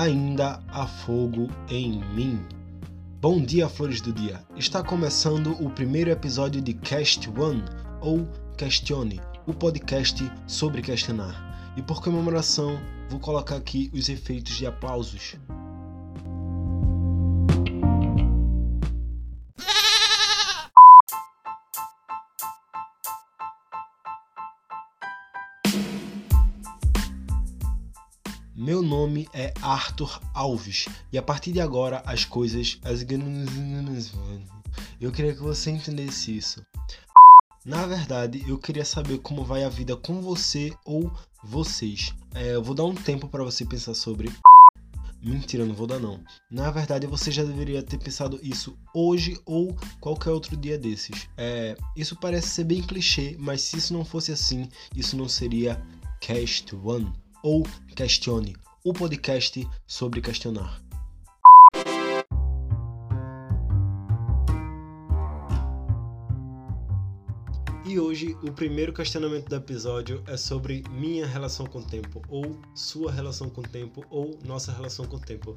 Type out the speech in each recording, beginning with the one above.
ainda há fogo em mim. Bom dia, flores do dia! Está começando o primeiro episódio de Cast One, ou Questione, o podcast sobre questionar. E por comemoração, vou colocar aqui os efeitos de aplausos. Meu nome é Arthur Alves e a partir de agora as coisas. As... Eu queria que você entendesse isso. Na verdade, eu queria saber como vai a vida com você ou vocês. É, eu vou dar um tempo para você pensar sobre. Mentira, não vou dar não. Na verdade, você já deveria ter pensado isso hoje ou qualquer outro dia desses. É, isso parece ser bem clichê, mas se isso não fosse assim, isso não seria Cast One ou Questione, o podcast sobre questionar. E hoje o primeiro questionamento do episódio é sobre minha relação com o tempo, ou sua relação com o tempo, ou nossa relação com o tempo.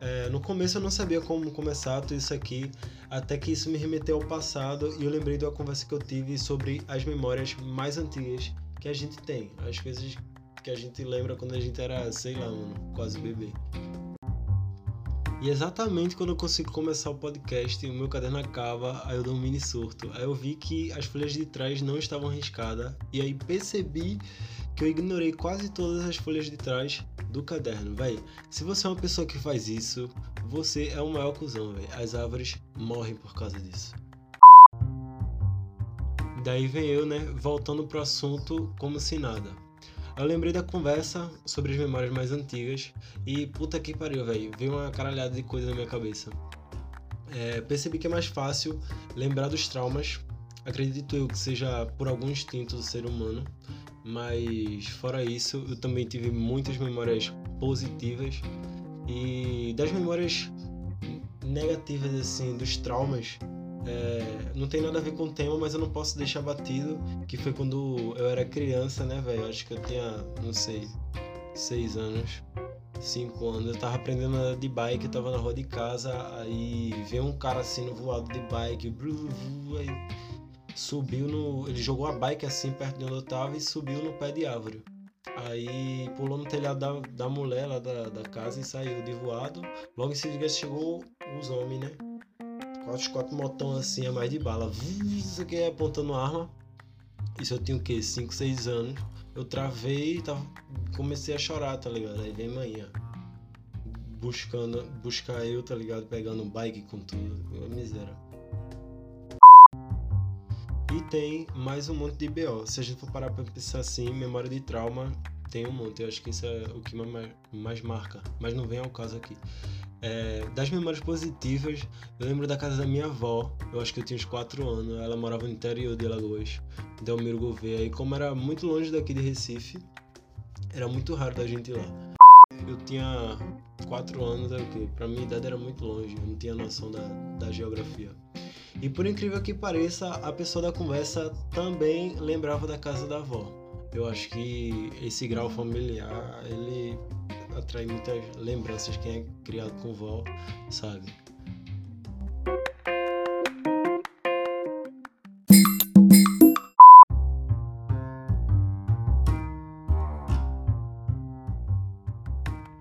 É, no começo eu não sabia como começar tudo isso aqui, até que isso me remeteu ao passado e eu lembrei de uma conversa que eu tive sobre as memórias mais antigas que a gente tem, as coisas que a gente lembra quando a gente era, sei lá, mano, quase bebê. E exatamente quando eu consigo começar o podcast, o meu caderno acaba, aí eu dou um mini surto. Aí eu vi que as folhas de trás não estavam riscadas, e aí percebi que eu ignorei quase todas as folhas de trás do caderno. Véi, se você é uma pessoa que faz isso, você é o maior cuzão, véi. As árvores morrem por causa disso. Daí vem eu, né, voltando pro assunto como se nada. Eu lembrei da conversa sobre as memórias mais antigas e puta que pariu, velho. Veio uma caralhada de coisa na minha cabeça. É, percebi que é mais fácil lembrar dos traumas, acredito eu que seja por algum instinto do ser humano, mas fora isso, eu também tive muitas memórias positivas e das memórias negativas, assim, dos traumas, é, não tem nada a ver com o tema, mas eu não posso deixar batido que foi quando eu era criança, né, velho? Acho que eu tinha, não sei, seis anos, cinco anos. Eu tava aprendendo de bike, eu tava na rua de casa, aí veio um cara assim no voado de bike, blu, blu, aí subiu no. Ele jogou a bike assim perto de onde eu tava e subiu no pé de árvore. Aí pulou no telhado da, da mulher lá da, da casa e saiu de voado. Logo em seguida chegou os homens, né? Quatro, quatro motão assim, a mais de bala. Isso aqui é apontando arma. Isso eu tinha o quê? 5, 6 anos. Eu travei e tava, comecei a chorar, tá ligado? Aí vem manhã. Buscando, buscar eu, tá ligado? Pegando um bike com tudo. Miséria. E tem mais um monte de BO. Se a gente for parar pra pensar assim, memória de trauma tem um monte. Eu acho que isso é o que mais marca. Mas não vem ao caso aqui. É, das memórias positivas, eu lembro da casa da minha avó, eu acho que eu tinha uns 4 anos, ela morava no interior de Alagoas, Delmiro Gouveia, e como era muito longe daqui de Recife, era muito raro da gente ir lá. Eu tinha 4 anos, quê? Pra minha idade era muito longe, eu não tinha noção da, da geografia. E por incrível que pareça, a pessoa da conversa também lembrava da casa da avó. Eu acho que esse grau familiar, ele atrai muitas lembranças. Quem é criado com vó sabe.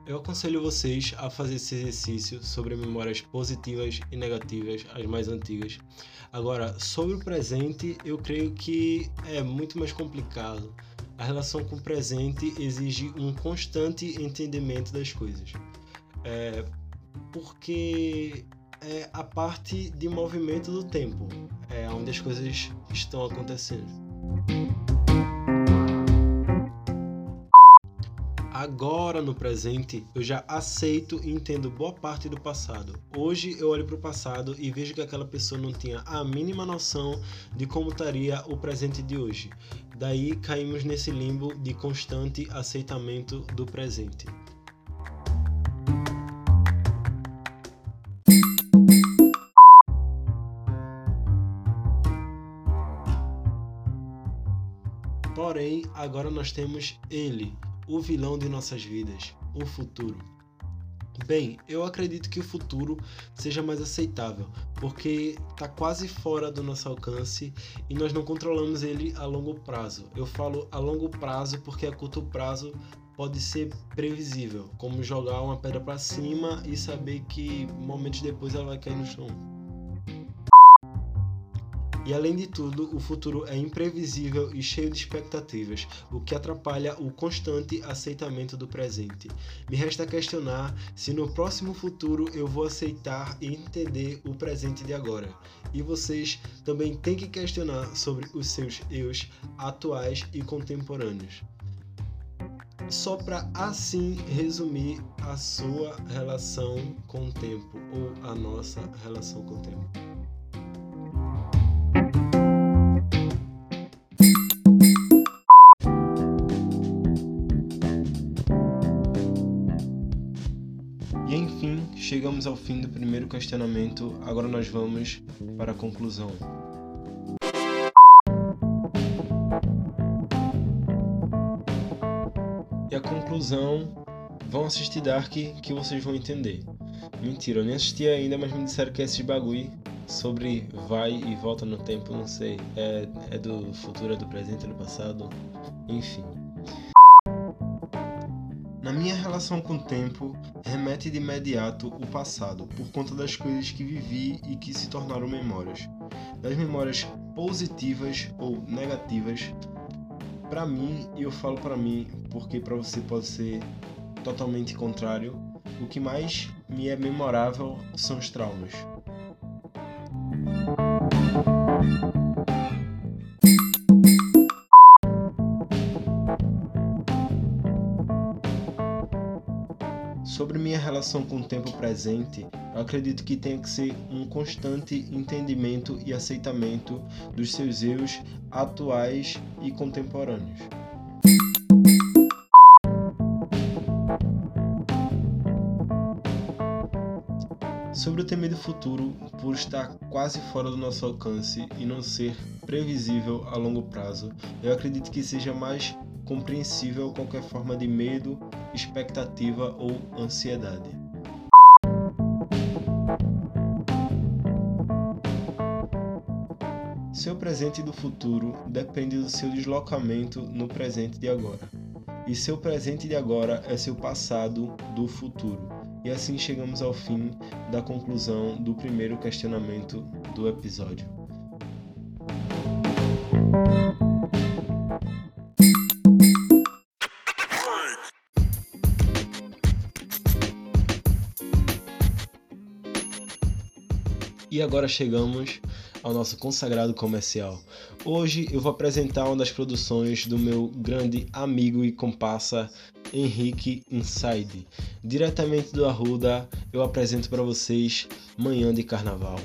Eu aconselho vocês a fazer esse exercício sobre memórias positivas e negativas, as mais antigas. Agora, sobre o presente, eu creio que é muito mais complicado a relação com o presente exige um constante entendimento das coisas. É, porque é a parte de movimento do tempo, é onde as coisas estão acontecendo. Agora no presente, eu já aceito e entendo boa parte do passado. Hoje eu olho para o passado e vejo que aquela pessoa não tinha a mínima noção de como estaria o presente de hoje. Daí caímos nesse limbo de constante aceitamento do presente. Porém, agora nós temos ele, o vilão de nossas vidas, o futuro. Bem, eu acredito que o futuro seja mais aceitável, porque está quase fora do nosso alcance e nós não controlamos ele a longo prazo. Eu falo a longo prazo porque a curto prazo pode ser previsível, como jogar uma pedra para cima e saber que momentos depois ela vai cair no chão. E além de tudo, o futuro é imprevisível e cheio de expectativas, o que atrapalha o constante aceitamento do presente. Me resta questionar se no próximo futuro eu vou aceitar e entender o presente de agora. E vocês também têm que questionar sobre os seus eus atuais e contemporâneos só para assim resumir a sua relação com o tempo ou a nossa relação com o tempo. Fim do primeiro questionamento, agora nós vamos para a conclusão. E a conclusão, vão assistir Dark que vocês vão entender. Mentira, eu nem assisti ainda, mas me disseram que esses bagulho sobre vai e volta no tempo, não sei. É, é do futuro, é do presente, é do passado, enfim. Na minha relação com o tempo, remete de imediato o passado, por conta das coisas que vivi e que se tornaram memórias. Das memórias positivas ou negativas, para mim, e eu falo para mim porque para você pode ser totalmente contrário, o que mais me é memorável são os traumas. Sobre minha relação com o tempo presente, eu acredito que tem que ser um constante entendimento e aceitamento dos seus eus atuais e contemporâneos. Sobre o temido futuro, por estar quase fora do nosso alcance e não ser previsível a longo prazo, eu acredito que seja mais compreensível qualquer forma de medo, expectativa ou ansiedade. Seu presente do futuro depende do seu deslocamento no presente de agora. E seu presente de agora é seu passado do futuro. E assim chegamos ao fim da conclusão do primeiro questionamento do episódio. E agora chegamos ao nosso consagrado comercial. Hoje eu vou apresentar uma das produções do meu grande amigo e comparsa Henrique Inside. Diretamente do Arruda, eu apresento para vocês Manhã de Carnaval.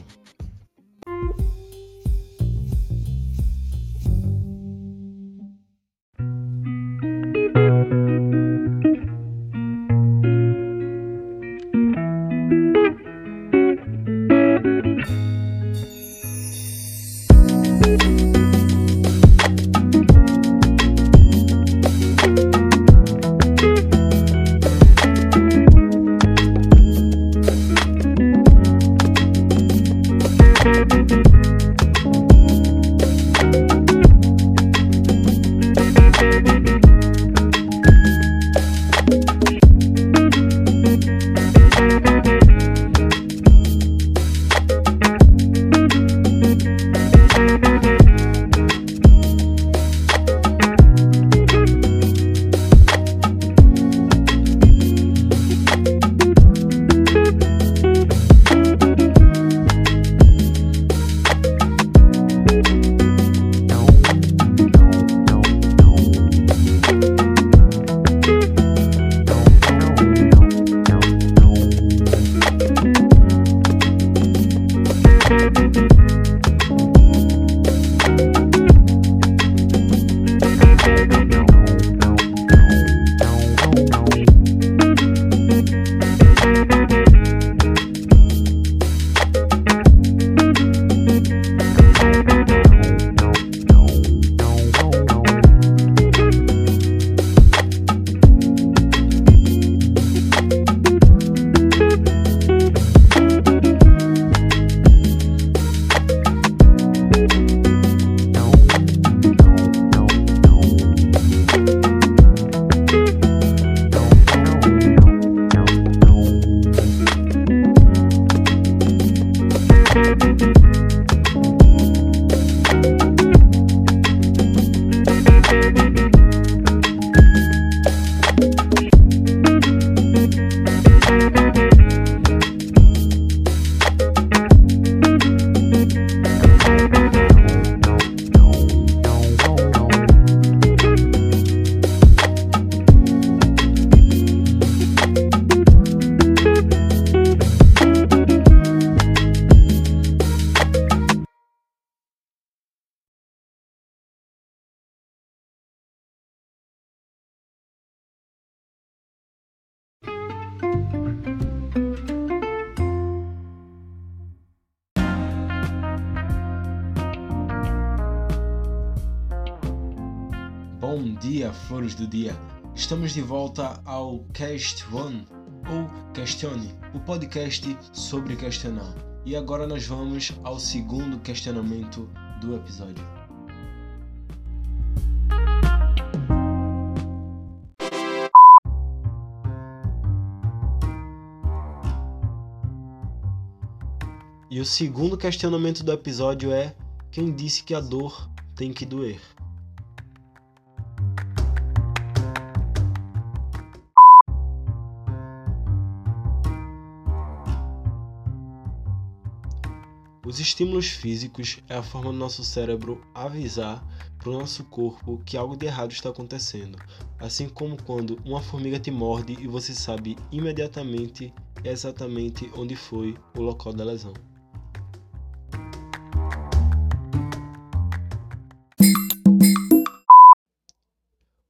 Dia, flores do dia! Estamos de volta ao Cast One, ou Questione, o podcast sobre questionar. E agora nós vamos ao segundo questionamento do episódio. E o segundo questionamento do episódio é: quem disse que a dor tem que doer? Os estímulos físicos é a forma do nosso cérebro avisar para o nosso corpo que algo de errado está acontecendo, assim como quando uma formiga te morde e você sabe imediatamente exatamente onde foi o local da lesão.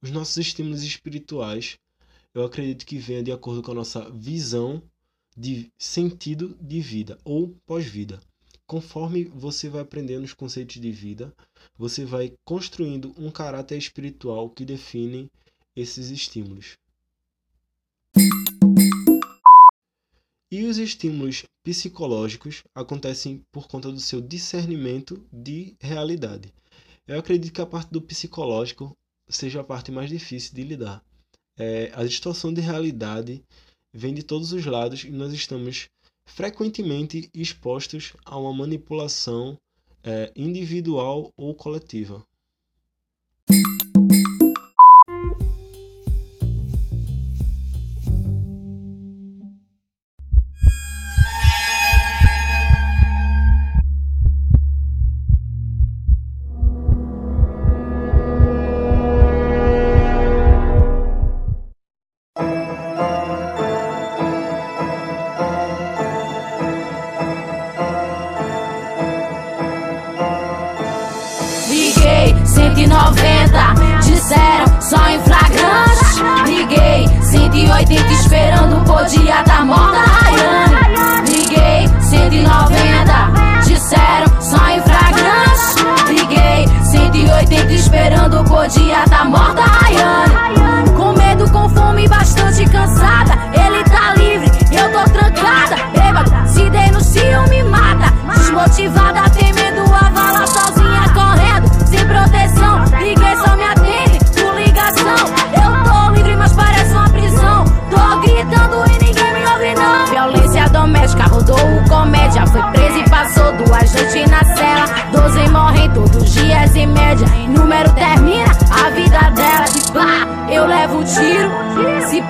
Os nossos estímulos espirituais, eu acredito que venham de acordo com a nossa visão de sentido de vida ou pós-vida conforme você vai aprendendo os conceitos de vida, você vai construindo um caráter espiritual que define esses estímulos. E os estímulos psicológicos acontecem por conta do seu discernimento de realidade. Eu acredito que a parte do psicológico seja a parte mais difícil de lidar. É, a distorção de realidade vem de todos os lados e nós estamos frequentemente expostos a uma manipulação é, individual ou coletiva. 190, disseram só em flagrante. Liguei 180 esperando podia tá morta Rayane. Liguei 190, disseram só em flagrante. Liguei 180 esperando podia tá morta Rayane.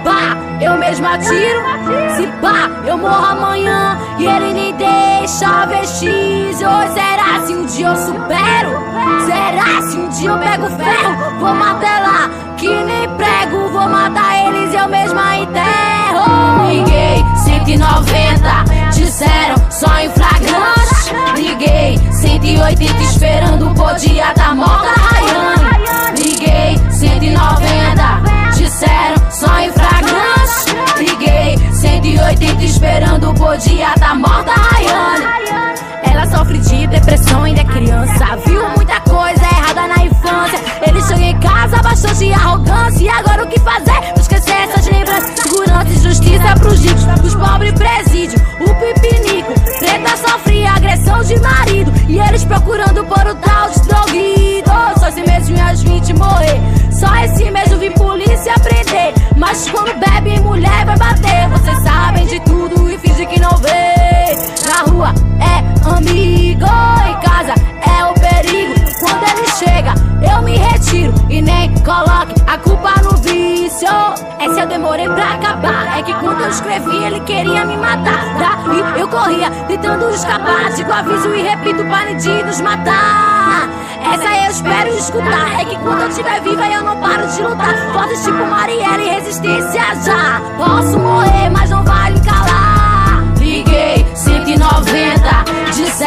Pá, eu mesmo atiro. Se pá, eu morro amanhã e ele nem deixa vestígios. Será se um dia eu supero? Será se um dia eu pego ferro? Vou martelar que nem prego. Vou matar eles e eu mesma enterro. Liguei 190, disseram só em flagrante. Liguei 180 esperando podia tá morta Rayane. Liguei 190, disseram só em flagrante. Liguei 180 esperando podia tá morta Rayane. Ela sofre de depressão, ainda é criança. Viu muita coisa errada na infância. Ele chegou em casa bastante arrogância. E agora o que fazer? Segurança, segurança e justiça pros ricos, pros pobres presídio. O pipinico, preta sofria agressão de marido. E eles procurando por o tal de droguido. Só esse mês minhas 20 morrer. Só esse mês eu vi polícia prender. Mas quando bebe, mulher vai bater. Vocês sabem de tudo e fingem que não vê. Na rua é amigo, em casa é o perigo. Quando ele chega, eu me retiro e nem coloque demorei pra acabar. É que quando eu escrevi, ele queria me matar. Daí eu corria, tentando escapar. Digo aviso e repito para de nos matar. Essa eu espero escutar. É que quando eu estiver viva, eu não paro de lutar. Fotos tipo Marielle, resistência já. Posso morrer, mas não vale calar. Liguei 190, disseram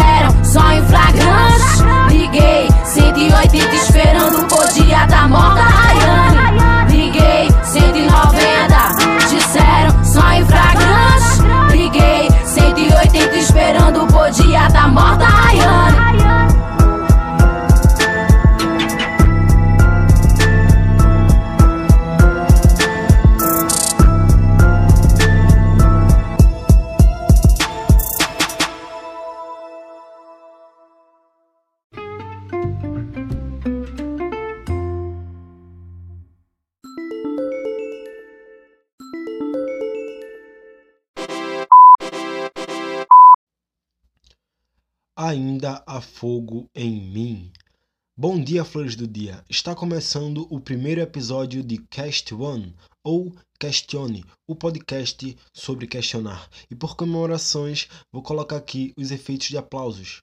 Ainda há fogo em mim. Bom dia, flores do dia. Está começando o primeiro episódio de Cast One, ou Questione, o podcast sobre questionar. E por comemorações, vou colocar aqui os efeitos de aplausos.